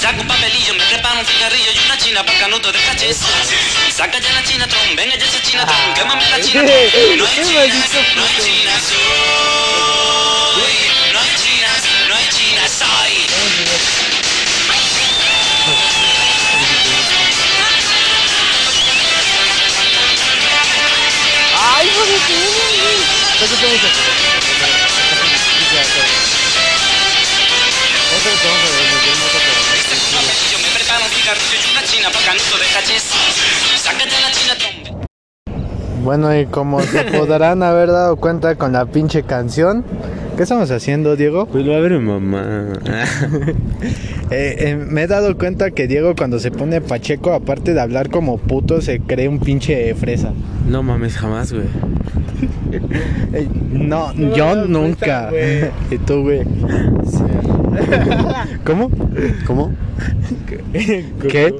Saco un papelillo, me preparo un cigarrillo y china para canuto. Saca ya la Chinatron, venga ya ese Chinatron, quémame la Chinatron. No hay chinas, no hay chinas hoy. Tu! Saco un papelillo, me preparo un cigarrillo y una china para canuto de cachis. Saca ya la Chinatron. Bueno, y como se podrán haber dado cuenta con la pinche canción, ¿qué estamos haciendo, Diego? Pues lo abre mamá. Eh, eh, me he dado cuenta que Diego cuando se pone pacheco, aparte de hablar como puto, se cree un pinche fresa. No mames, jamás, güey. Eh, no, yo nunca. ¿Y tú, güey? ¿Cómo? ¿Cómo? ¿Qué?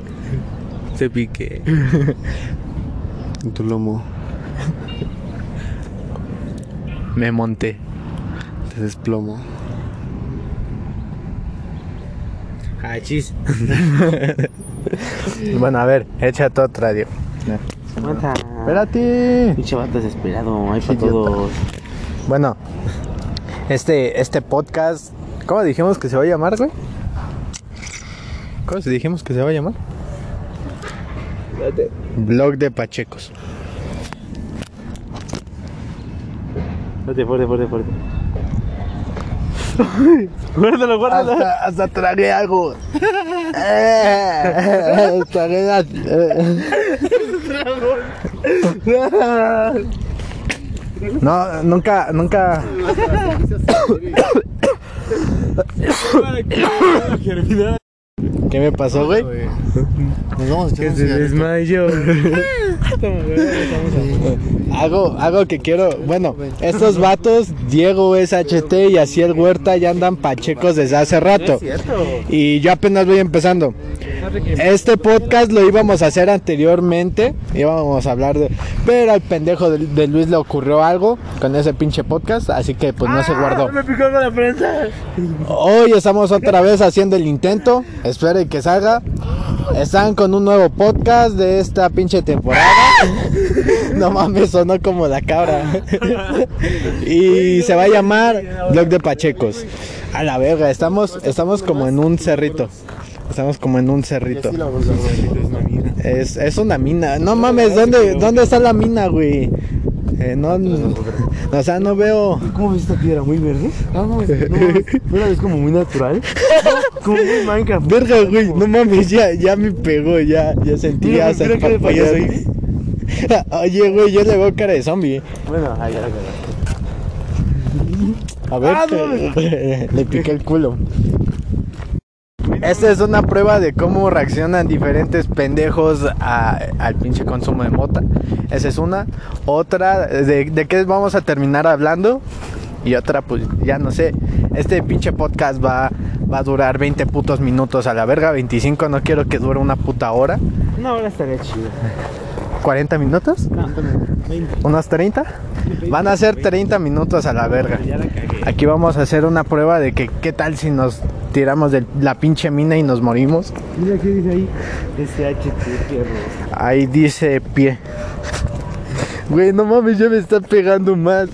Te piqué. En tu lomo. Me monté. Te desplomo. Ah, chis. Bueno, a ver, échate otra, Diego. Mata. Espérate. Pinche vato desesperado, hay para todos. Bueno, este, este podcast, ¿cómo dijimos que se va a llamar, güey? ¿Cómo se dijimos que se va a llamar? Blog de Pachecos. Fuerte, fuerte, fuerte, fuerte. guárdalo, guárdalo. Hasta, hasta tragué algo. Eh, tragué la- No, nunca, nunca. ¿Qué me pasó, güey? Nos vamos a echar Que un se cigarrito. desmayó. Algo, algo que quiero, bueno, estos vatos, Diego es HT y así el Huerta ya andan pachecos desde hace rato. Y yo apenas voy empezando. Este podcast lo íbamos a hacer anteriormente, íbamos a hablar de... Pero al pendejo de, de Luis le ocurrió algo con ese pinche podcast, así que pues no se guardó. Me picó con la prensa. Hoy estamos otra vez haciendo el intento, esperen que salga. Están con un nuevo podcast de esta pinche temporada. No mames, sonó como la cabra. Y se va a llamar Blog de Pachecos. A la verga, estamos, estamos como en un cerrito. Estamos como en un cerrito. Es, es una mina. No mames, ¿dónde, ¿dónde está la mina, güey? Eh, no, no, o sea, no veo. ¿Cómo ves esta piedra? ¿Muy verde? No, no, no, es como muy natural. Como muy Minecraft. Verga, güey, no mames, ya, ya me pegó, ya, ya sentí Mira, hasta mira el cara de payaso parpadear. Oye, güey, yo le veo cara de zombie. Bueno, ahí. A ver, Ah, no, le piqué el culo. Esta es una prueba de cómo reaccionan diferentes pendejos a- al pinche consumo de mota. Esa es una. Otra, de, de qué vamos a terminar hablando. Y otra, pues ya no sé. Este pinche podcast va, va a durar 20 putos minutos a la verga. 25, no quiero que dure una puta hora. Una hora estaría chido. 40 minutos. No, 20. ¿Unos 30? Van a ser 30 minutos a la verga. Aquí vamos a hacer una prueba de que qué tal si nos tiramos de la pinche mina y nos morimos. Mira qué dice ahí. SHT, perro. Ahí dice pie. Güey, no mames, ya me está pegando más.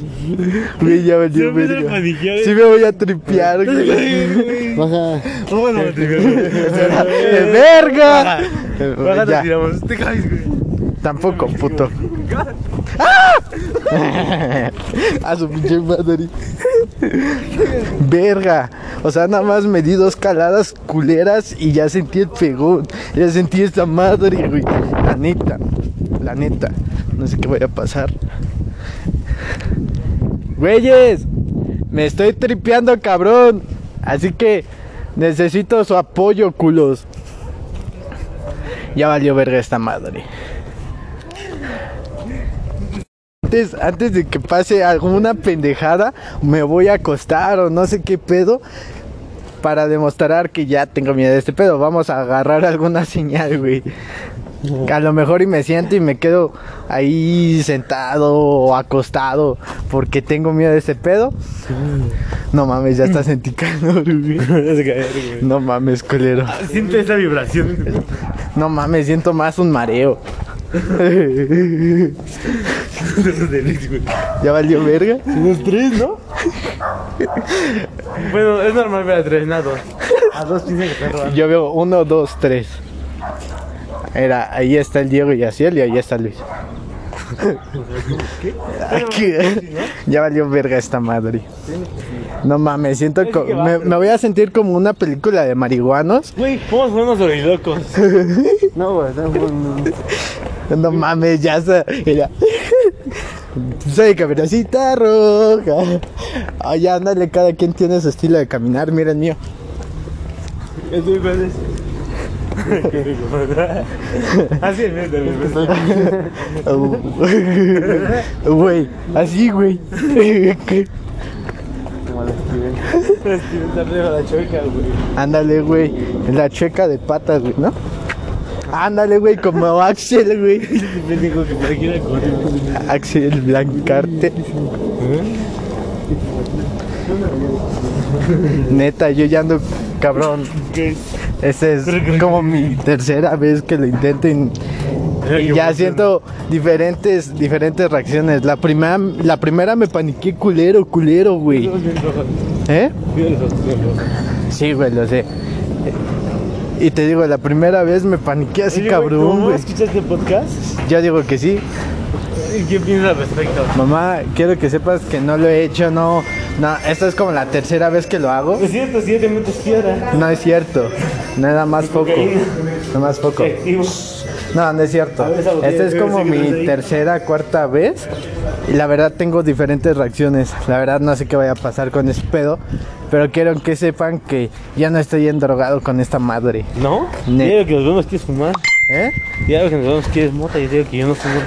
Güey, ya me verga. Sí voy a tripear, güey. Baja. Bueno, ¡De verga! Tiramos. Te caes, güey. Tampoco, puto. ¡Ah! A su pinche madre. Verga. O sea, nada más me di dos caladas culeras y ya sentí el pegón. Ya sentí esta madre, güey. La neta. La neta. No sé qué vaya a pasar. Güeyes. Me estoy tripeando, cabrón. Así que necesito su apoyo, culos. Ya valió verga esta madre. Antes, antes de que pase alguna pendejada, me voy a acostar o no sé qué pedo. para demostrar que ya tengo miedo de este pedo, vamos a agarrar alguna señal, güey. A lo mejor y me siento y me quedo ahí sentado o acostado porque tengo miedo de este pedo. No mames, ya está sentí calor, güey. No mames, culero. Siente esa vibración. No mames, siento más un mareo. ¿Ya valió verga? Los tres, ¿no? bueno, es normal ver a tres, nada, dos. A dos piensan que están robando. Yo veo uno, dos, tres. Era, ahí está el Diego y Asiel y ahí está Luis. Aquí, ya valió verga esta madre. No mames, siento co- me, me voy a sentir como una película de marihuanos. Güey, vamos a unos locos. No, güey, no, no, no. Mames, ya está. Mira. Soy caperucita roja. Ay, ándale, cada quien tiene su estilo de caminar. Mira el mío. ¿Es muy es? Qué rico. Así es, métele, Uh, Güey, así, güey. Como la Steven. La Steven está arriba la chueca, güey. Ándale, güey. La checa de patas, güey, ¿no? Ándale, güey, como Axel, güey. Me dijo que por aquí era. Axel Blancarte. Neta, yo ya ando cabrón. Esta es como mi tercera vez que lo intento y ya siento diferentes diferentes reacciones. La primera la primera me paniqué culero, culero, güey. ¿Eh? Sí, güey, lo sé. Y te digo, la primera vez me paniqué así cabrón, güey. ¿Escuchaste el podcast? Yo digo que sí. ¿Y ¿Qué piensas al respecto? Mamá, quiero que sepas que no lo he hecho, no. No, esta es como la tercera vez que lo hago. Es cierto, si ya te metes piedra. No es cierto. Nada más poco. Nada más poco. Efectivo. No, no es cierto. Esta es como mi tercera, cuarta vez. Y la verdad tengo diferentes reacciones. La verdad no sé qué vaya a pasar con ese pedo. Pero quiero que sepan que ya no estoy endrogado con esta madre. ¿No? Ne- Ya digo que nos vemos quieres fumar. ¿Eh? Ya digo que nos vemos quieres mota. Y digo que yo no fumo.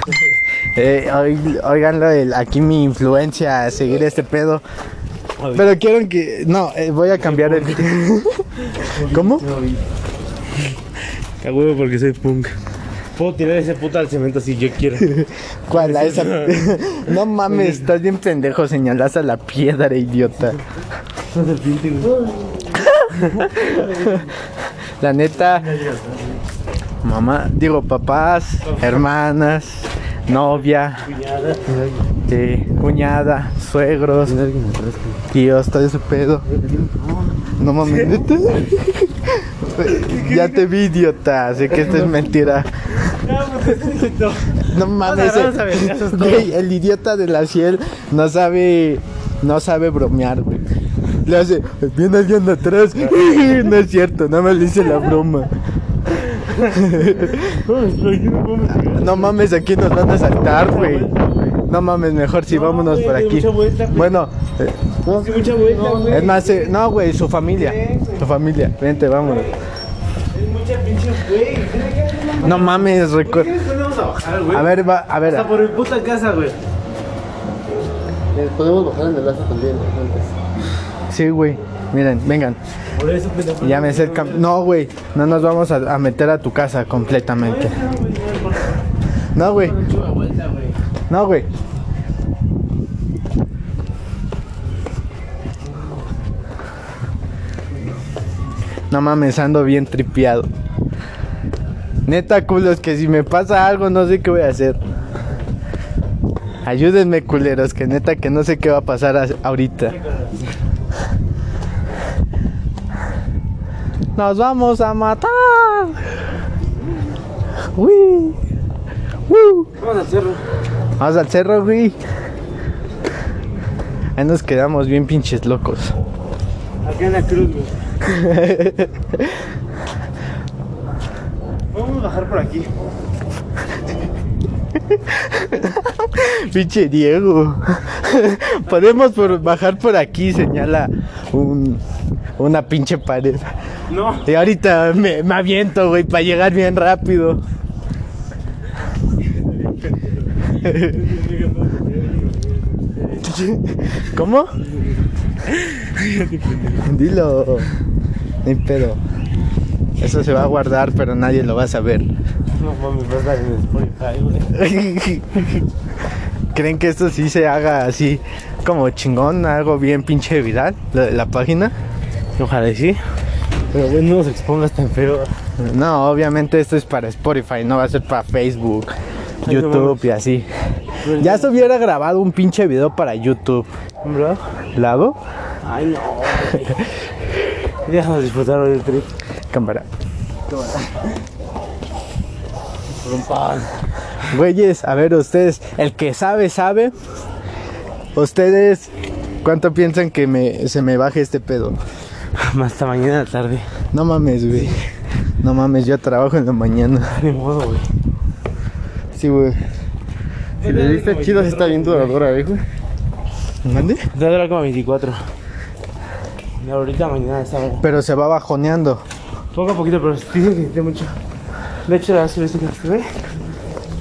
Eh, oiganlo, el- aquí mi influencia a seguir este pedo. Pero quiero que. No, eh, voy a cambiar el. ¿Cómo? A huevo porque soy punk. Puedo tirar ese puta al cemento si yo quiero. ¿Cuál? A esa... No mames, estás bien pendejo. Señalas a la piedra, idiota. La neta. Mamá, digo, papás, hermanas, novia, Cuñada. eh, cuñada, suegros, tíos, todo ese pedo. No mames, neta. Ya te vi, idiota. Sé que esto es mentira. No mames, Vamos a ver, eso es todo. güey, el idiota de la ciel no sabe, no sabe bromear, güey. Le hace, viene alguien atrás. No es cierto, no me le hice la broma. No mames, aquí nos van a saltar, güey. No mames, mejor si vámonos por aquí. Bueno, eh, es más, eh, no, güey, su familia. Su familia, vente, vámonos. Güey. No mames, recuerda. ¿Qué después vamos a ver, va, a ver. Hasta por mi puta casa, güey. Eh, Podemos bajar en el lazo también. antes. Sí, güey. Miren, vengan. Por eso. Ya me sé el cam- No, güey. No nos vamos a, a meter a tu casa completamente. No, güey. No, güey. No mames, ando bien tripeado. Neta, culos, que si me pasa algo no sé qué voy a hacer. Ayúdenme, culeros, que neta que no sé qué va a pasar a- ahorita. Nos vamos a matar. Uy. Uh. Vamos al cerro. Vamos al cerro, güey. Ahí nos quedamos bien pinches locos. Acá en la cruz, güey. Bajar por aquí. Pinche Diego. Podemos por- bajar por aquí, señala un, una pinche pared. No. Y ahorita me, me aviento, güey, para llegar bien rápido. ¿Cómo? Dilo. Ni pedo. Eso se va a guardar, pero nadie lo va a saber. No mames, va a en Spotify, güey. ¿Creen que esto sí se haga así como chingón, algo bien pinche viral, lo de la página? Ojalá y sí. Pero güey, no nos expongas tan feo. No, obviamente esto es para Spotify, no va a ser para Facebook, Ay, YouTube y así. Pero Ya se hubiera grabado un pinche video para YouTube. ¿Bro? ¿Lo hago? Ay, no. Déjanos disfrutar hoy del trip. Cámara. Güeyes, a ver ustedes, el que sabe, sabe. Ustedes, ¿cuánto piensan que me, se me baje este pedo? Hasta mañana tarde. No mames, güey. No mames, yo trabajo en la mañana. Ni modo, güey. Sí, güey. Si le diste chido, sí está bien duradora, eh, güey. ¿Mande? Te va a durar como 24. Y ahorita mañana está. Pero se va bajoneando. Poco a poquito, pero dicen que siente mucho. De hecho, la vez que que se ve.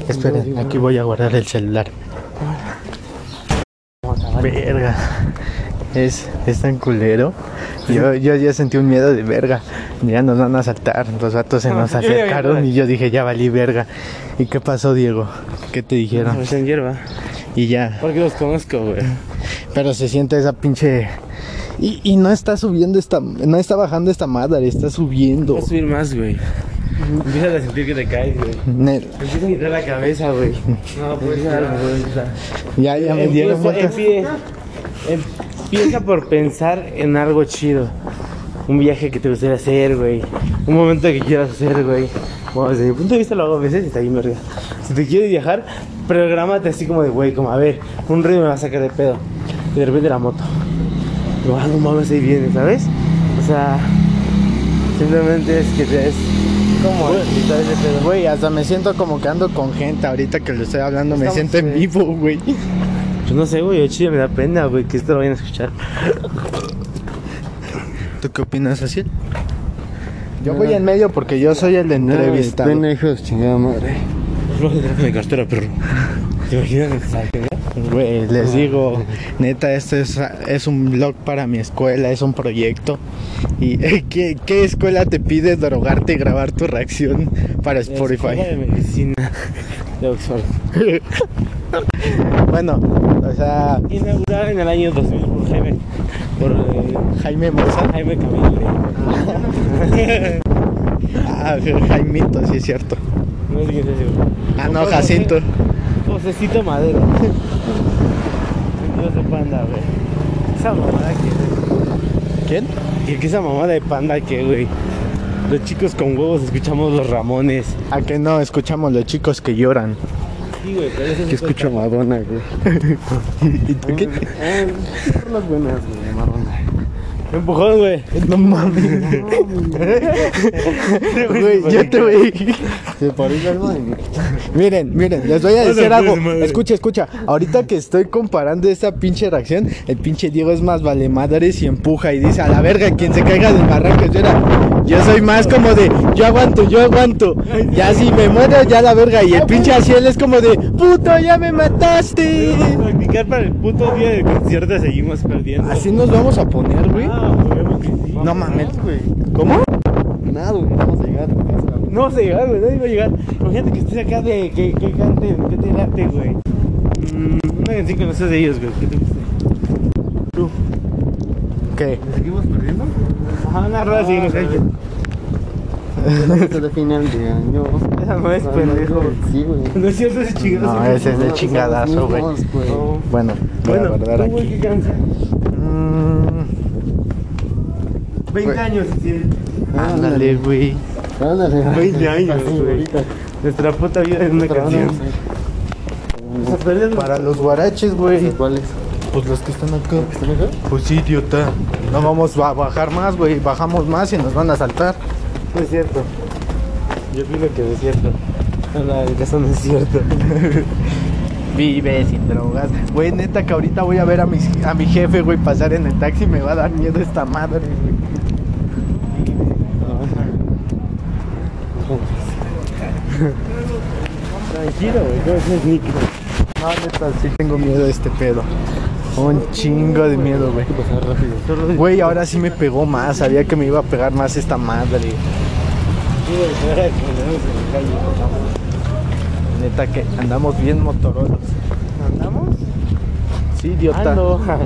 Esperen, aquí voy a guardar el celular. Verga. Es, es tan culero. Yo, yo ya sentí un miedo de verga. Ya nos van a saltar. Los vatos se nos ya vi, acercaron y yo dije, ya valí verga. ¿Y qué pasó, Diego? ¿Qué te dijeron? En hierba. Y ya. Porque los conozco, güey. Pero se siente esa pinche. Y, y no está subiendo esta. No está bajando esta madre, está subiendo. Va a subir más, güey. Empiezas a sentir que te caes, güey. Empieza a quitar la cabeza, güey. No, pues ya, Ya, ya me dieron Empieza, vueltas. empieza por pensar en algo chido. Un viaje que te gustaría hacer, güey. Un momento que quieras hacer, güey. Bueno, desde mi punto de vista lo hago a veces y está bien verga. Si te quieres viajar, prográmate así como de, güey, como a ver, un río me va a sacar de pedo. Y de repente la moto. Pero, ah, no mames, ahí viene, ¿sabes? O sea, simplemente es que te es como. Güey, hasta me siento como que ando con gente ahorita que lo estoy hablando. Me siento en vivo, güey. Pues no sé, güey, yo chile me da pena, güey, que esto lo vayan a escuchar. ¿Tú qué opinas, así? Yo voy en medio porque yo soy el entrevistado. Ven, hijos, chingada madre. No de cartera, perro. ¿Te imaginas salga? Güey, les digo, neta, esto es, es un blog para mi escuela, es un proyecto. ¿Y ¿qué, qué escuela te pide drogarte y grabar tu reacción para Escuela de Spotify? medicina de Oxford. Bueno, o sea, Inaugurada en el año 2000 por Jaime. Por eh, Jaime Moza. Jaime Camille. Ah, Jaimito, sí es cierto. No sé quién es. Ah, no, Jacinto. Josecito Madero. Dios de panda, güey. Esa mamada que, ¿Quién? que esa mamada de panda que, güey. Los chicos con huevos escuchamos los Ramones. A que no escuchamos los chicos que lloran. Sí, güey, pero eso Que escucho a Madonna, güey. ¿Y tú qué? Eh, por las buenas, güey, Madonna. Empujón, güey. No mames. Güey, yo te voy. Se parece algo de mí. Miren, miren, les voy a decir algo. pues, madre. Escucha, escucha. Ahorita que estoy comparando esta pinche reacción, el pinche Diego es más vale madres y empuja y dice a la verga quien se caiga del barranco. Yo, era- yo soy más como de yo aguanto, yo aguanto. Ya si me muero, ya la verga. Y el pinche Asiel es como de puto, ya me mataste. Vamos a practicar para el puto día del concierto seguimos perdiendo. Así nos vamos a poner, güey. Ah, sí. No mames. güey. ¿Cómo? Nada, güey, vamos a llegar. No vas a llegar, güey, nadie va a llegar. Imagínate que estés acá de que, que canten, que te late, güey. Mm, una canción que no seas de ellos, güey. ¿Qué te gusta? Tú. ¿Qué? ¿Seguimos perdiendo? Ajá, una rueda seguimos ahí. Hasta el final de año. Esa no es, pendejo. Sí, güey. No es cierto ese chingado. No, ese es de chingadazo, güey. No. No. Bueno, voy a Bueno, guardar aquí. ¿qué? Mm, 20 Güey. años, sí. ándale, güey. Ándale. 20 años, güey. Nuestra puta vida en una Otra canción. Para los guaraches, güey. ¿Cuáles? Pues los que están acá. ¿Están acá? Pues sí, idiota. No vamos a bajar más, güey. Bajamos más y nos van a saltar. No es cierto. Yo opino que no es cierto. No, eso no es cierto. Vive sin drogas. Güey, neta que ahorita voy a ver a mi, a mi jefe, güey, pasar en el taxi me va a dar miedo esta madre, güey. Tranquilo, güey, no es nítido. No, neta, sí tengo miedo de este pedo. Un chingo de miedo, güey. Güey, ahora sí me pegó más. Sabía que me iba a pegar más esta madre. Neta que andamos bien motorolos. ¿Andamos? Sí, idiota. Ando. A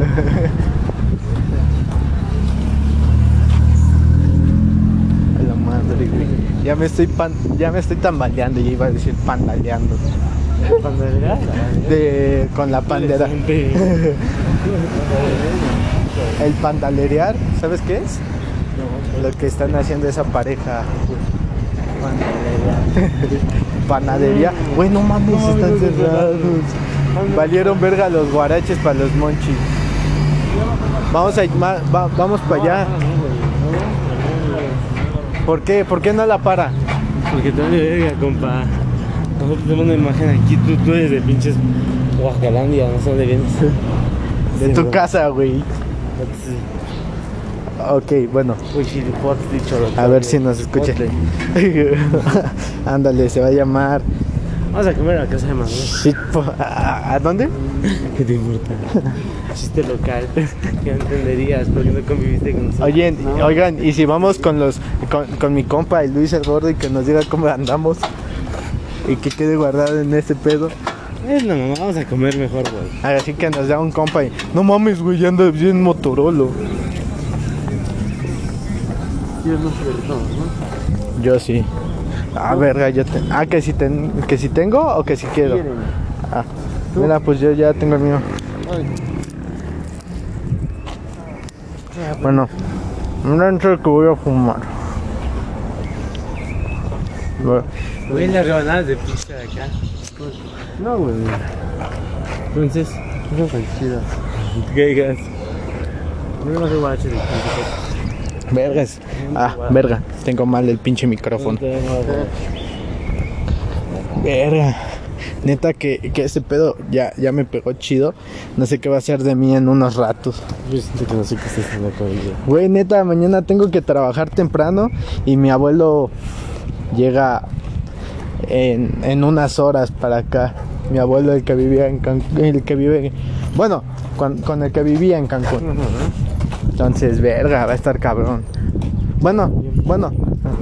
la madre, güey. Ya me estoy pan, ya me estoy tambaleando, ya iba a decir pandaleando. De con la pandera. El pandalerear, ¿sabes qué es? Lo que están haciendo esa pareja. Panadería. Güey, no mames, están cerrados. Valieron verga los guaraches para los monchis. Vamos a va- vamos para allá. ¿Por qué? ¿Por qué no la para? Porque te vale verga, compa. Nosotros tenemos una imagen aquí, tú, tú eres de pinches Oaxacalandia, no sé dónde vienes. De Sí, tu bro. casa, güey. Ok, bueno. A ver si nos escucha. Ándale, se va a llamar. Vamos a comer a la casa de Manuel. Sí, po- ¿A, dónde? ¿Qué te importa? Chiste local. Que no entenderías porque no conviviste con nosotros. Oye, No. oigan, y si vamos con los con, con mi compa, el Luis el Gordo, y que nos diga cómo andamos y que quede guardado en este pedo. Es la mamá, vamos a comer mejor, güey. Así que nos da un compa y no mames, güey, ya anda bien Motorolo. Yo no sé ¿no? Yo sí. Ah, verga, yo te... Ah, que si, ten... que si tengo o que si quiero. Ah, mira, pues yo ya tengo el mío. Bueno, no entre que voy a fumar. Güey, las rebanadas de pizza de acá. No, güey. Entonces, Eso es chida. ¿qué digas? No no sé guaraches de pizza. Vergas. Ah, verga. Tengo mal el pinche micrófono. Verga. Neta que, que ese pedo ya, ya me pegó chido. No sé qué va a hacer de mí en unos ratos. Yo siento que no sé qué estás haciendo. Güey, neta, mañana tengo que trabajar temprano y mi abuelo llega en, en unas horas para acá. Mi abuelo, el que vivía en Cancún, el que vive, bueno, con, con el que vivía en Cancún. Entonces, verga, va a estar cabrón. Bueno, bueno,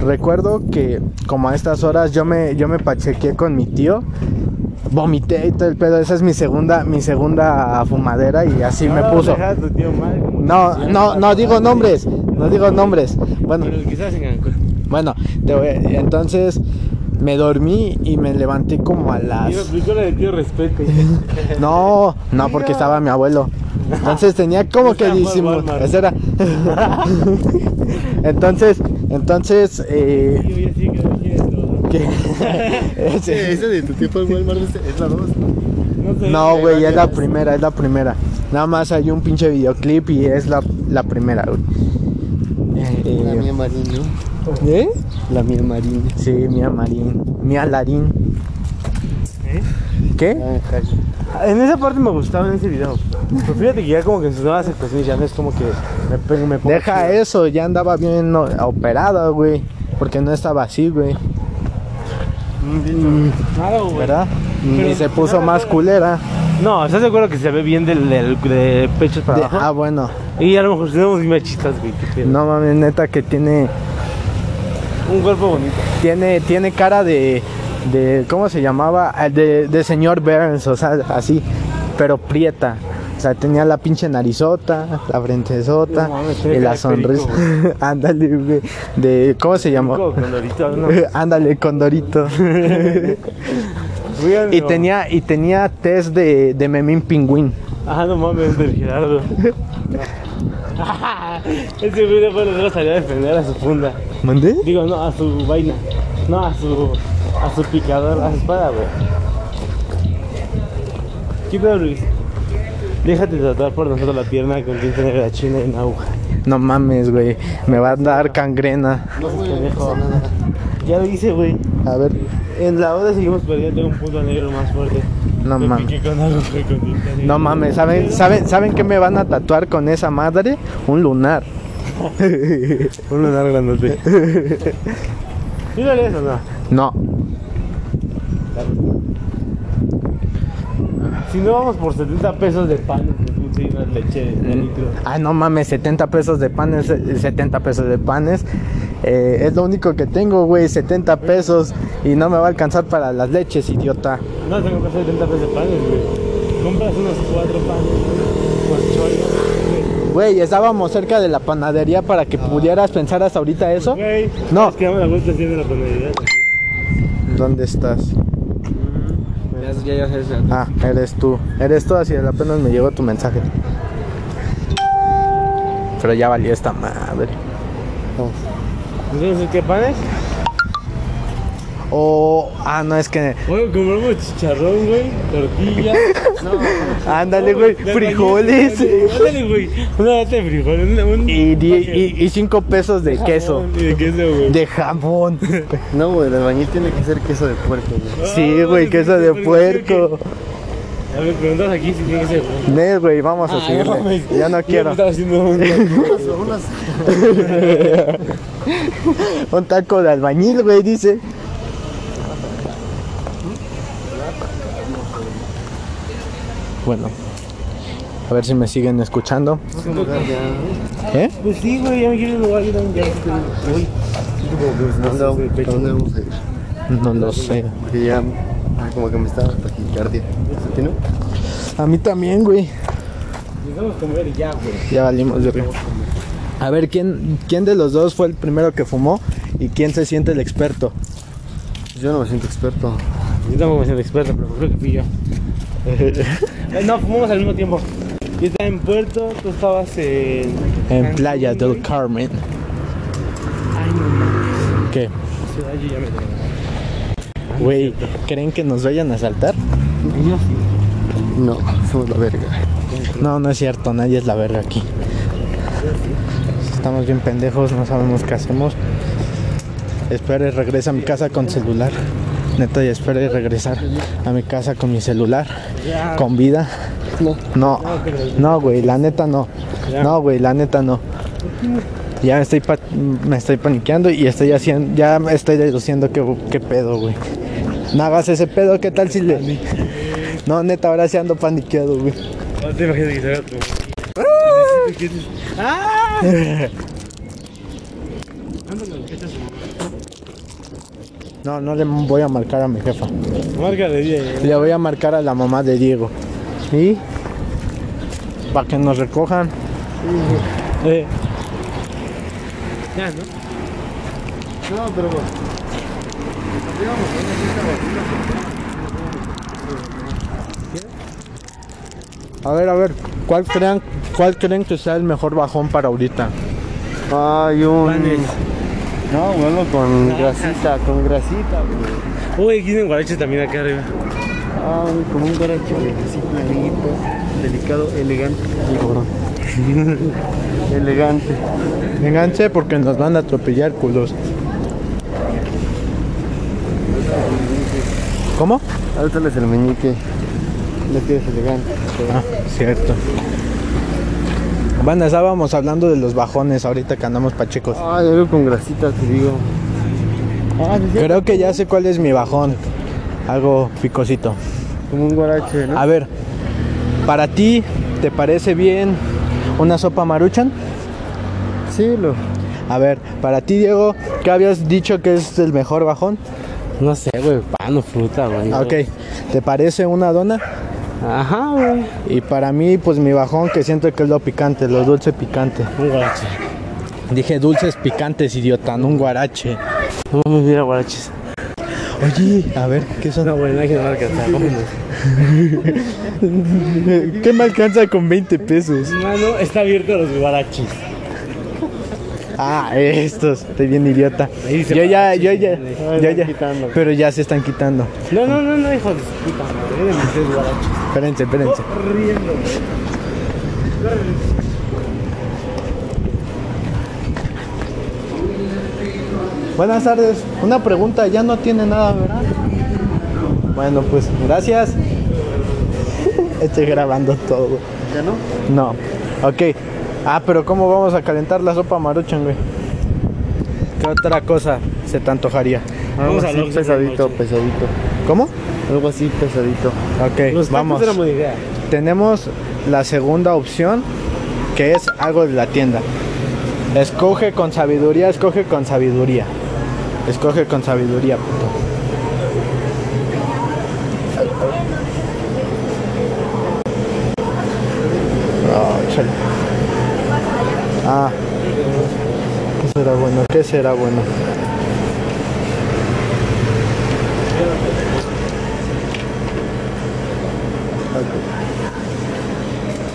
recuerdo que como a estas horas yo me, yo me pachequé con mi tío. Vomité y todo el pedo. Esa es mi segunda, mi segunda fumadera y así me puso. No, no, no digo nombres, no digo nombres. Bueno, Pero quizás en bueno, te voy- entonces me dormí y me levanté como a Y las... aplicó la de tío respeto. No, no, porque estaba mi abuelo. Entonces tenía como que disimular. Era. Entonces, entonces, eh, Yo ya sí que no quieres todo. que- Sí, ese- ese de tu tiempo en Walmart es es la 2. No sé. No, güey, es la primera, es la primera. Nada más hay un pinche videoclip y es la, la primera, güey. Eh, La mía Marín, ¿no? ¿Eh? La mía Marín. Sí, Mía Marín. Mía Larín. ¿Eh? ¿Qué? Ah. En esa parte me gustaba en ese video. Pero fíjate que ya como que sus nuevas actuaciones ya no es como que me pongo Deja chido. eso, ya andaba bien no, operada, güey. Porque no estaba así, güey. Mm, Claro, güey. ¿Verdad? Pero- y se puso más culera. No, ¿estás de acuerdo que se ve bien del, del- de pechos para De- abajo? ah, bueno. Y a lo mejor tenemos muy machistas, güey. No mames, neta que tiene Un cuerpo bonito. tiene tiene cara de de ¿cómo se llamaba? Ah, De, de señor Burns, o sea, así, pero prieta. O sea, tenía la pinche narizota, la frentezota No mames, y la sonrisa. Ándale, güey. De ¿cómo se llamó? Ándale, condorito. Y tenía y tenía test de, de Memín Pingüín. Ah, no mames, del Gerardo. Ese güey después luego salió a defender a su funda. ¿Mandé? Digo, no, a su vaina. No, a su. a su picador, a su espada, güey. ¿Qué pedo, Luis? Déjate tratar por nosotros la pierna con tinta negra china en aguja. No mames, güey. Me va a dar cangrena. No pendejo. Ya lo hice, güey. A ver. En la boda seguimos perdiendo, un punto negro más fuerte. No Me mames. con y con. No mames, ¿saben, saben, ¿saben qué me van a tatuar con esa madre? Un lunar. Un lunar grandote. ¿Sí lo o no? No. Si no vamos por 70 pesos de pan, sí, una leche de litro. Ay, no mames, 70 pesos de panes, eh, 70 pesos de panes. Eh, es lo único que tengo, güey, 70 pesos. Y no me va a alcanzar para las leches, idiota. No, tengo que hacer 70 pesos de panes, güey. Compras unos cuatro panes chollo. Güey, estábamos cerca de la panadería para que pudieras pensar hasta ahorita eso. Güey, No. Es que la vuelta de la panadería. ¿Dónde estás? Ya, ya. Ah, eres tú. Eres tú, así apenas me llegó tu mensaje. Pero ya valió esta madre. Entonces, ¿qué panes? O. ah, no, es que. Oye, compramos chicharrón, güey, tortilla. Ándale, güey, frijoles. Ándale, güey. Una lata de frijoles. un- un- Y, die- y, y cinco pesos de queso. Y de queso, güey. De jamón. No, güey, el albañil tiene que ser queso de puerco, güey. Sí, güey, queso de puerco. A ver, preguntas aquí si tiene que ser. güey. Nel, güey, vamos a Ah, seguirle. mames. Ya no quiero. estaba haciendo Un taco de albañil, güey, dice. Bueno, a ver si me siguen escuchando. ¿Eh? Pues sí, güey, ya me quiero lugar. Ya. Uy. ¿Dónde, vamos- ¿A dónde vamos a ir? No lo sé. Que ya, ah, como que me está taquicardia. ¿A ti no? A mí también, güey. Necesitamos comer y ya, güey. Ya valimos de A ver, ¿quién, ¿quién de los dos fue el primero que fumó y quién se siente el experto? Yo no me siento experto. Yo tampoco me siento experto, pero creo que fui yo. Eh, no, fumamos al mismo tiempo. Yo estaba en Puerto, tú estabas en. En Playa del. Carmen. Ay, no mames. ¿Qué? Ciudad, yo ya me tengo. Güey, ¿creen que nos vayan a? Yo sí. No, somos la verga. No, no es cierto, nadie es la verga aquí. Estamos bien pendejos, no sabemos qué hacemos. Espero y regresa a mi casa con celular. Neta, y espero regresar a mi casa con mi celular. Ya. Con vida. No. No, no, güey, la neta no. No, güey, la neta no. Ya me estoy, pa- me estoy paniqueando y estoy haciendo, ya me estoy deduciendo qué, qué pedo, güey. No hagas ese pedo, ¿qué tal si le... No, neta, ahora sí ando paniqueado, güey. No te imaginas que se haga tu. ¡Ah! No, no le voy a marcar a mi jefa. Marca de 10. Le voy a marcar a la mamá de Diego. ¿Y? Para que nos recojan. Eh. Ya, ¿no? No, pero. A ver, a ver, ¿cuál creen, cuál creen que sea el mejor bajón para ahorita? Hay un. No, bueno, con grasita, con grasita, güey. Uy, aquí tienen guaraches también acá arriba. Ah, güey, como un guarache, güey, así delicado, elegante. Ay, cabrón. elegante. Vénganse porque nos van a atropellar culos. ¿Cómo? Ahorita les el meñique. No quieres elegante. Ah, cierto. Bueno, estábamos hablando de los bajones ahorita que andamos pachecos. Ay, algo con grasita, te digo. Ah, sí, Creo que ya sé cuál es mi bajón. Algo picosito. como un guarache, ¿no? A ver, para ti, ¿te parece bien una sopa maruchan? Sí, lo. A ver, para ti, Diego, ¿qué habías dicho que es el mejor bajón? No sé, güey, pan o fruta, güey. Ah, Ok, ¿te parece una dona? Ajá, güey. Y para mí, pues mi bajón que siento que es lo picante, lo dulce picante. Un guarache. Dije dulces picantes, idiota, no un guarache. No mames, mira guaraches. Oye, a ver, ¿qué son? No, güey, no hay que no. ¿Qué me alcanza con 20 pesos? Mano, está abierto los guaraches. Ah, estos, estoy bien idiota. Yo ya, yo ya, yo ya, pero ya se están quitando. No, no, no, no, hijo de puta madre. Guaraches. Espérense, espérense. Buenas tardes. Una pregunta, ya no tiene nada, ¿verdad? Bueno, pues gracias. Estoy grabando todo. ¿Ya no? No. Ok. Ah, pero ¿cómo vamos a calentar la sopa maruchan, güey? ¿Qué otra cosa se te antojaría? Algo Vamos así la pesadito, pesadito. ¿Cómo? Algo así pesadito. Ok, Los vamos. era idea. Tenemos la segunda opción, que es algo de la tienda. Escoge con sabiduría, escoge con sabiduría. Escoge con sabiduría, puto. Ah, chale. Ah. ¿Qué será bueno? ¿Qué será bueno?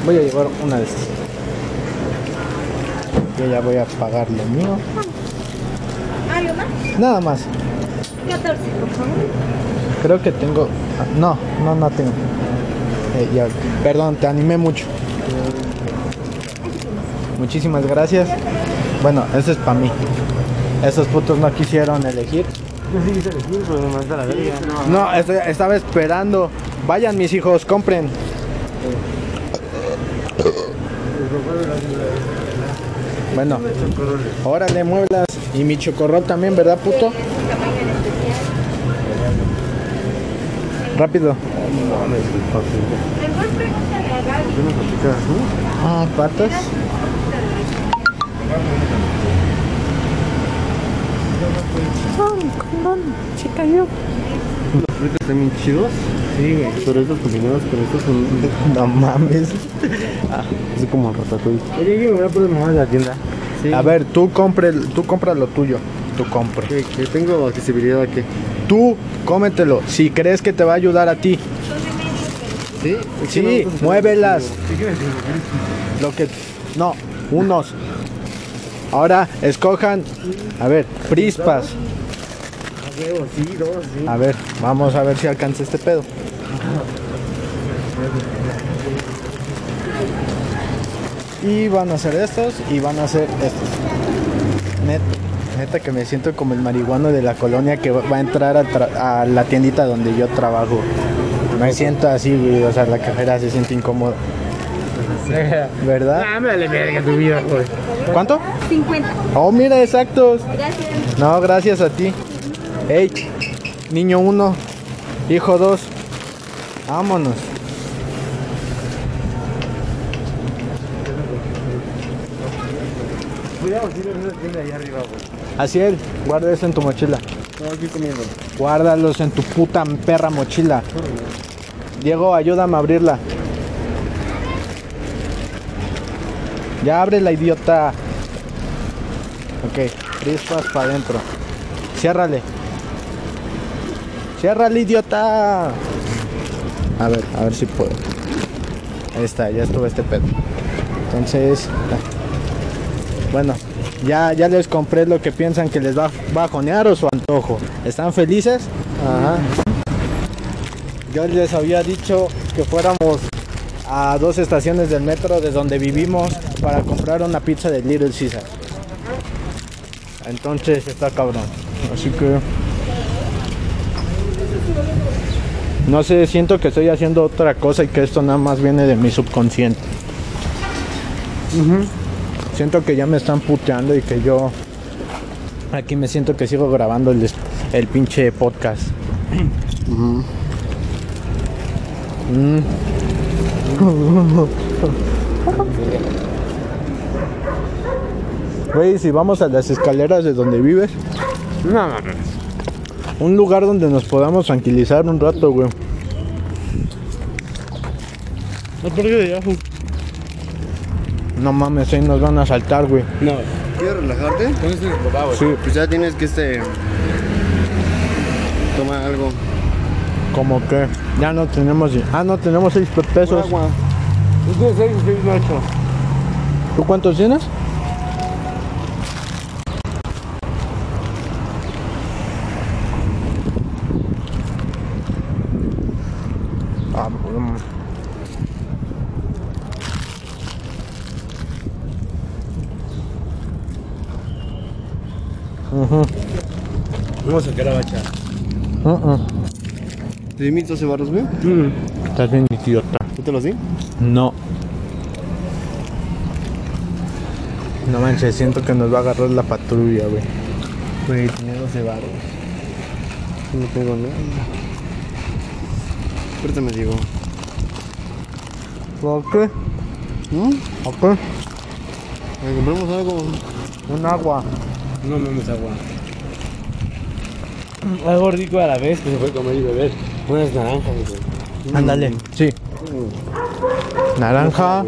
Voy a llevar una de estas. Yo ya voy a pagar lo mío. ¿Algo más? Nada más. 14, por favor. Creo que tengo. No, no, no tengo. Eh, ya, perdón, te animé mucho. Muchísimas gracias. Bueno, ese es para mí. Esos putos no quisieron elegir. Yo sí quise elegir, pero me manda la verga. No, estoy- estaba esperando. Vayan mis hijos, compren. Bueno, órale, mueblas. Y mi chocorrol también, ¿verdad, puto? Rápido. Mejor pregúntale a Gaby. Ah, patas. Los fritos también chidos. Sí, güey. Pero estos combinados con estos son No mames. así como ratatouille. Oye, que me voy a poner mamá de la tienda. Sí. A ver, tú compre, tú compra lo tuyo. Tú compra. Que, que tengo accesibilidad a qué. Tú cómetelo. Si crees que te va a ayudar a ti. Sí. Es Sí, pues, muévelas. Lo que. No, unos. Ahora escojan. A ver, prispas. A ver, vamos a ver si alcanza este pedo. Y van a ser estos y van a ser estos. Neta, neta que me siento como el marihuano de la colonia que va a entrar a, a la tiendita donde yo trabajo. Me siento así, o sea, la cajera se siente incómoda. ¿Verdad? Ah, me vale verga tu vida, güey. ¿Cuánto? 50. Oh, mira, exactos. Gracias. No, gracias a ti. Ey, niño uno, hijo dos. Vámonos. Cuidado, si no tienda allá arriba, güey. Así es, guarda eso en tu mochila. No, aquí comiendo. Guárdalos en tu puta perra mochila. Diego, ayúdame a abrirla. Ya abre la idiota. Ok, crispas para adentro. Ciérrale. Ciérrale, idiota. A ver, a ver si puedo. Ahí está, ya estuvo este pedo. Entonces, ah. bueno, ya, ya les compré lo que piensan que les va a bajonear o su antojo. ¿Están felices? Ajá. Yo les había dicho que fuéramos a dos estaciones del metro de donde vivimos para comprar una pizza de Little Caesar. Entonces está cabrón. Así que... No sé, siento que estoy haciendo otra cosa y que esto nada más viene de mi subconsciente. Siento que ya me están puteando y que yo aquí me siento que sigo grabando el, el pinche podcast. Mm. Güey, si vamos a las escaleras de donde vives, No, mames. un lugar donde nos podamos tranquilizar un rato, güey. No, ¿por qué de Yahoo? No mames, ahí nos van a saltar, güey. No. ¿Quieres relajarte? ¿Dónde está mi papá, güey? Sí, Pues ya tienes que este. Tomar algo. como que ya no tenemos. Ah, no, tenemos 6 pesos. Agua. Usted es 6, 6, 8. ¿Tú cuántos tienes? Ah. Ujú, Vamos a sacar la bacha. Uh-uh. ¿Te di 12 barros, güey? Estás bien idiota. ¿Yo te los di? No. No manches, siento que nos va a agarrar la patrulla, güey. Güey, tenía 12 barros. No tengo nada. Préstame, Diego. ¿Por qué? ¿Mm? ¿Por qué? Eh, compramos algo. Un agua. No mames agua. Algo rico a la vez que se puede comer y beber. Unas naranjas, güey. Ándale. Sí. Naranja,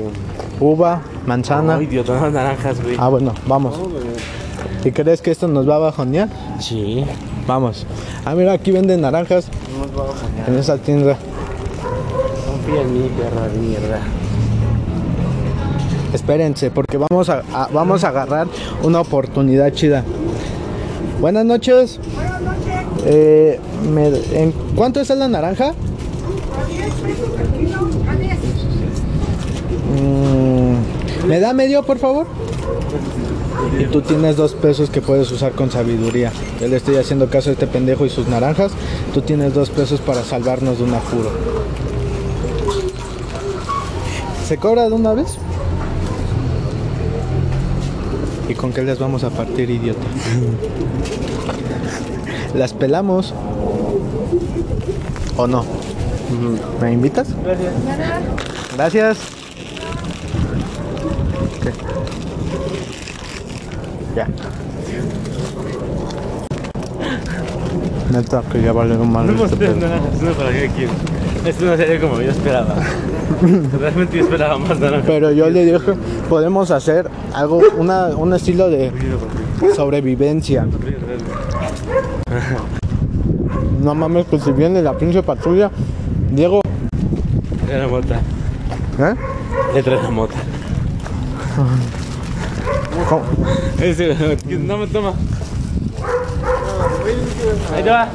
uva, manzana. Ay, idiota, unas naranjas, güey. Ah, bueno, vamos. ¿Y crees que esto nos va a bajonear? Sí. Vamos. Ah, mira, aquí venden naranjas en esa tienda. Confía en mí, perra de mierda. Espérense, porque vamos a, a- vamos a agarrar una oportunidad chida. Buenas noches. Eh, me- ¿en ¿Cuánto está la naranja? Mm, ¿Me da medio, por favor? Y tú tienes dos pesos que puedes usar con sabiduría. Yo le estoy haciendo caso a este pendejo y sus naranjas. Tú tienes dos pesos para salvarnos de un apuro. ¿Se cobra de una vez? ¿Y con qué les vamos a partir, idiota? ¿Las pelamos? ¿O no? ¿Me invitas? Gracias. Gracias. ¿Qué? Ya. Neta, que ya vale un mal No este no para qué quién. Esto no sería como yo esperaba. Realmente yo esperaba más naranjas. Pero yo le dije, podemos hacer algo, una, un estilo de sobrevivencia. No mames, pues si viene la pinche patrulla, Diego, Trae la mota. ¿eh? Le trae la mota. ¿Cómo? Ese, no me toma. Ahí te va.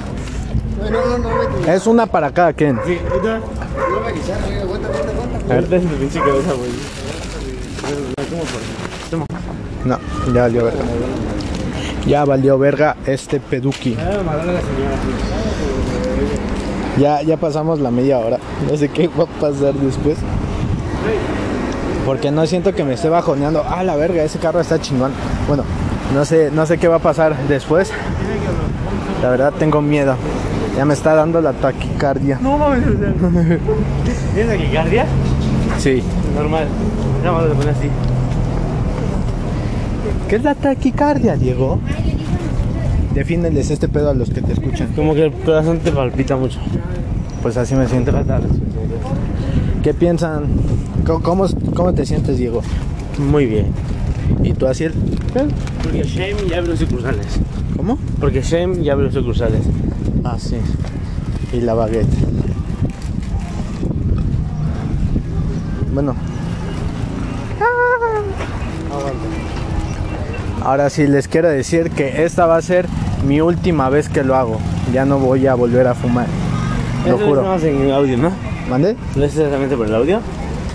Es una para cada quien. Sí, ahí te va. Es tu pinche cabeza, güey. No, ya valió verga. Ya valió verga este peduki. Ya, ya pasamos la media hora. No sé qué va a pasar después. Porque no siento que me esté bajoneando. Ah, la verga, ese carro está chingón. Bueno, no sé, no sé qué va a pasar después. La verdad tengo miedo. Ya me está dando la taquicardia. No mames. ¿Tienes taquicardia? Sí. Normal. Nada más lo pone así. ¿Qué es la taquicardia, Diego? Defíndeles este pedo a los que te escuchan. Como que el corazón te palpita mucho. Pues así me siento. ¿Qué piensan? ¿Cómo, cómo, cómo te sientes, Diego? Muy bien. ¿Y tú, Asiel? Porque Shame ya abrió sucursales. ¿Cómo? Porque Shame ya abrió sucursales. Ah, sí. Y la baguette. Bueno. Ahora sí les quiero decir que esta va a ser mi última vez que lo hago. Ya no voy a volver a fumar. Lo Eso es juro. nada más en audio, ¿no? ¿Mande? ¿No es exactamente por el audio?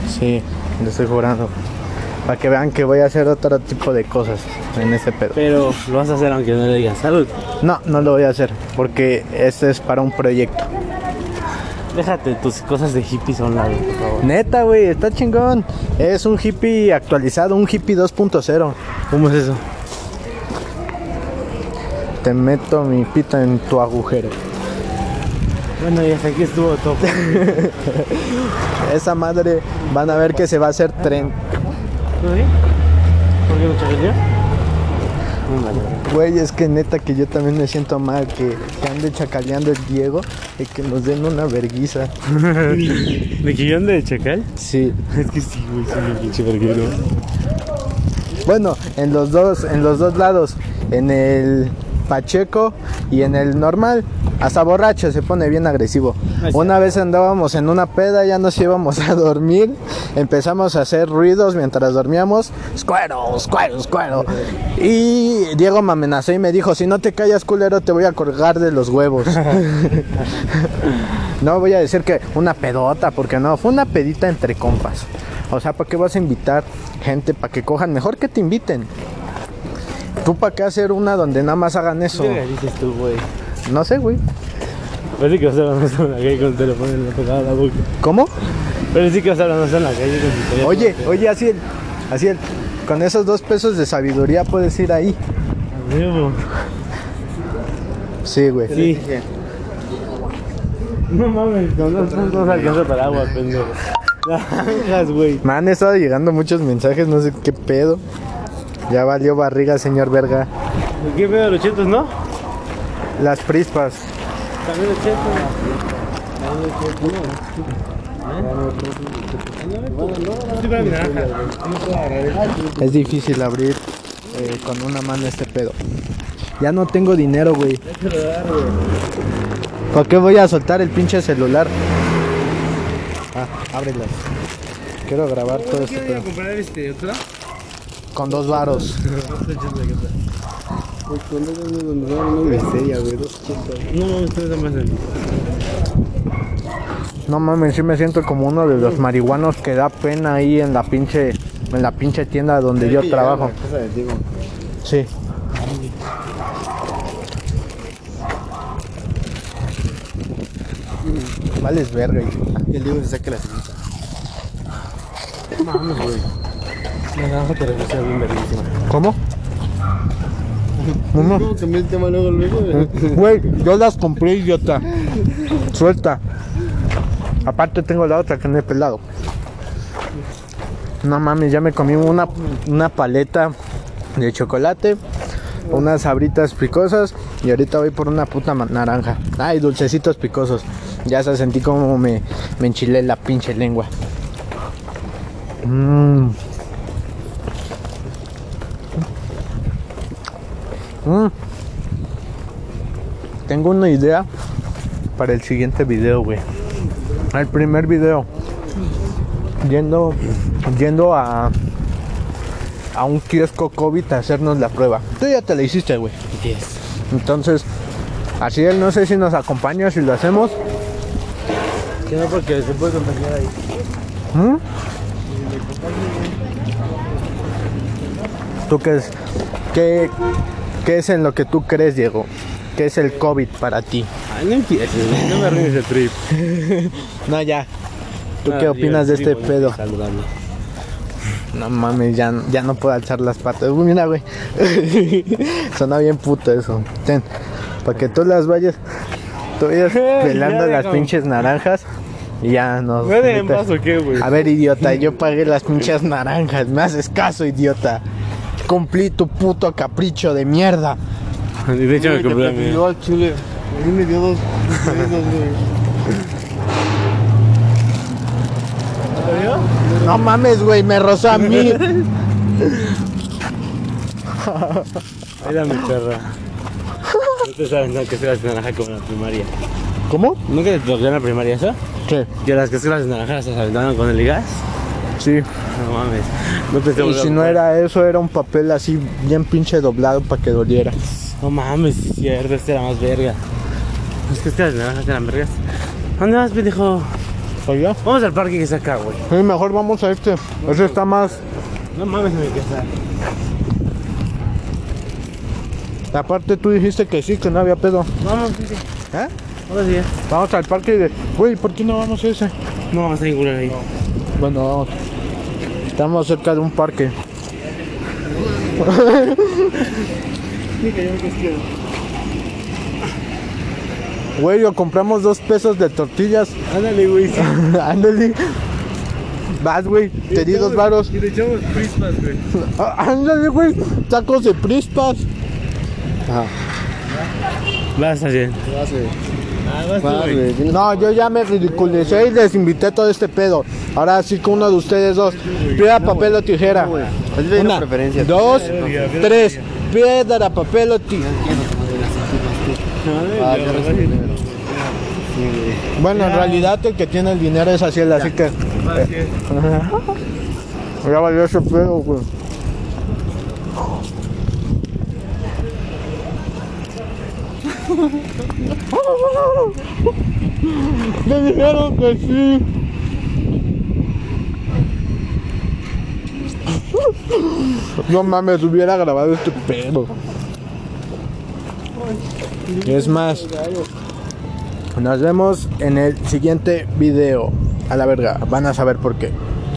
Sí, lo estoy jurando. Para que vean que voy a hacer otro tipo de cosas en este pedo. Pero lo vas a hacer aunque no le digas salud. No, no lo voy a hacer. Porque este es para un proyecto. Déjate tus cosas de hippies a un lado, por favor. Neta, güey, está chingón. Es un hippie actualizado, un hippie 2.0. ¿Cómo es eso? Te meto mi pito en tu agujero. Bueno, y hasta aquí estuvo todo. Esa madre van a ver que se va a hacer tren. ¿Por qué no. Güey, es que neta que yo también me siento mal que, que ande chacaleando el Diego y que nos den una verguiza. ¿De que yo ande de chacal? Sí. Es que sí, güey, soy un pinche verguero. Bueno, en los dos, en los dos lados, en el Pacheco y en el normal, hasta borracho se pone bien agresivo. Una vez andábamos en una peda, ya nos íbamos a dormir, empezamos a hacer ruidos mientras dormíamos, escuero, escuero, escuero. Y Diego me amenazó y me dijo, si no te callas culero te voy a colgar de los huevos. no voy a decir que una pedota, porque no, fue una pedita entre compas. O sea, ¿para qué vas a invitar gente para que cojan? Mejor que te inviten. ¿Tú para qué hacer una donde nada más hagan eso? ¿Qué dices tú, güey? No sé, güey. Parece que vas eso en la calle con el teléfono en la pegada a la boca. ¿Cómo? Parece que vas eso en la calle con tu teléfono. Oye, oye, Asiel, Asiel, con esos dos pesos de sabiduría puedes ir ahí. A huevo. Sí, güey. Sí. No mames, puntos no alcanza para agua, pendejo. Güey. Me han estado llegando muchos mensajes, no sé qué pedo. Ya valió barriga, señor verga. ¿Qué pedo los chetos, no? Las prispas. También los chetos. Es difícil abrir eh, con una mano este pedo. Ya no tengo dinero, güey. ¿Por qué voy a soltar el pinche celular? Ah, ábrelas. Quiero grabar todo este ¿Qué voy pedo. a comprar este otra? Con dos varos. Con una miseria, güey. Dos. No mames, ustedes más el. No mames, sí me siento como uno de los marihuanos que da pena ahí en la pinche en la pinche tienda donde yo trabajo. De. Sí. Vales verga. hijo. Y el Diego se saca la ceniza. Mames, güey. La naranja te regresa bien verguísima. ¿Cómo? Uno. ¿Cómo cambié el tema luego, luego? güey? Yo las compré, idiota. Suelta. Aparte tengo la otra que no he pelado. No mames, ya me comí una, una paleta de chocolate, unas sabritas picosas y ahorita voy por una puta naranja. Ay, dulcecitos picosos. Ya se sentí como me, me enchilé la pinche lengua. Mmm. Mmm. Tengo una idea para el siguiente video, güey. El primer video. Yendo, yendo a, a un kiosco COVID a hacernos la prueba. Tú ya te la hiciste, güey. Yes. Entonces, así él no sé si nos acompaña, si lo hacemos. Que no, porque se puede contagiar ahí. ¿Mm? ¿Tú qué es? ¿Qué, ¿Qué es en lo que tú crees, Diego? ¿Qué es el COVID para ti? Ay, no empieces. No me arruines el trip. No, ya. ¿Tú qué opinas de este pedo? Saludable. No mames, ya, ya no puedo alzar las patas. Uy, mira, güey. Suena bien puto eso. Ten, para que tú las vayas, tú vayas pelando las pinches naranjas y ya nos. ¿Me de vaso o qué, güey? A ver, idiota, yo pagué las pinches naranjas. Me haces caso, idiota. Cumplí tu puto capricho de mierda. Y de hecho me compré al chile. A mí me dio dos pesos, güey. No mames, güey, me rozó a mí. Era mi perra. No te sabes, no, que se las naranja como en la primaria. ¿Cómo? ¿Nunca te tocó en la primaria eso? ¿Qué? Que las que se las naranjas se aventaban con el gas. Sí. No mames. No pensé Y si no era eso, era un papel así bien pinche doblado para que doliera. No mames, es cierto, este era más verga. Es que estas naranjas eran vergas. ¿Dónde vas, pendejo? ¿Oiga? Vamos al parque que está acá, güey. Sí, mejor vamos a este. Ese está más. No mames, mi casa. Aparte, tú dijiste que sí, que no había pedo. Vamos, sí, sí. ¿Eh? Ahora sí. Vamos al parque de. Güey, ¿por qué no vamos a ese? No vamos a ningún ahí. Bueno, vamos. Estamos cerca de un parque. Güey, o compramos dos pesos de tortillas. Ándale, güey. Ándale. Vas, güey. Te di dos varos. Y le echamos prispas, güey. Ah, Ándale, güey. Tacos de prispas. Vas, bien. Vas. Ah, vas, güey. Tienes- No, yo ya me ridiculicé y les invité todo este pedo. Ahora sí que uno de ustedes dos. Piedra, papel o tijera. una dos, tres. Piedra, papel o tijera. Ah. Bueno, en realidad el que tiene el dinero es así, así que. Ya valió ese pedo, güey. Me dijeron que sí. No mames, hubiera grabado este pedo. Es más, nos vemos en el siguiente video. A la verga, van a saber por qué.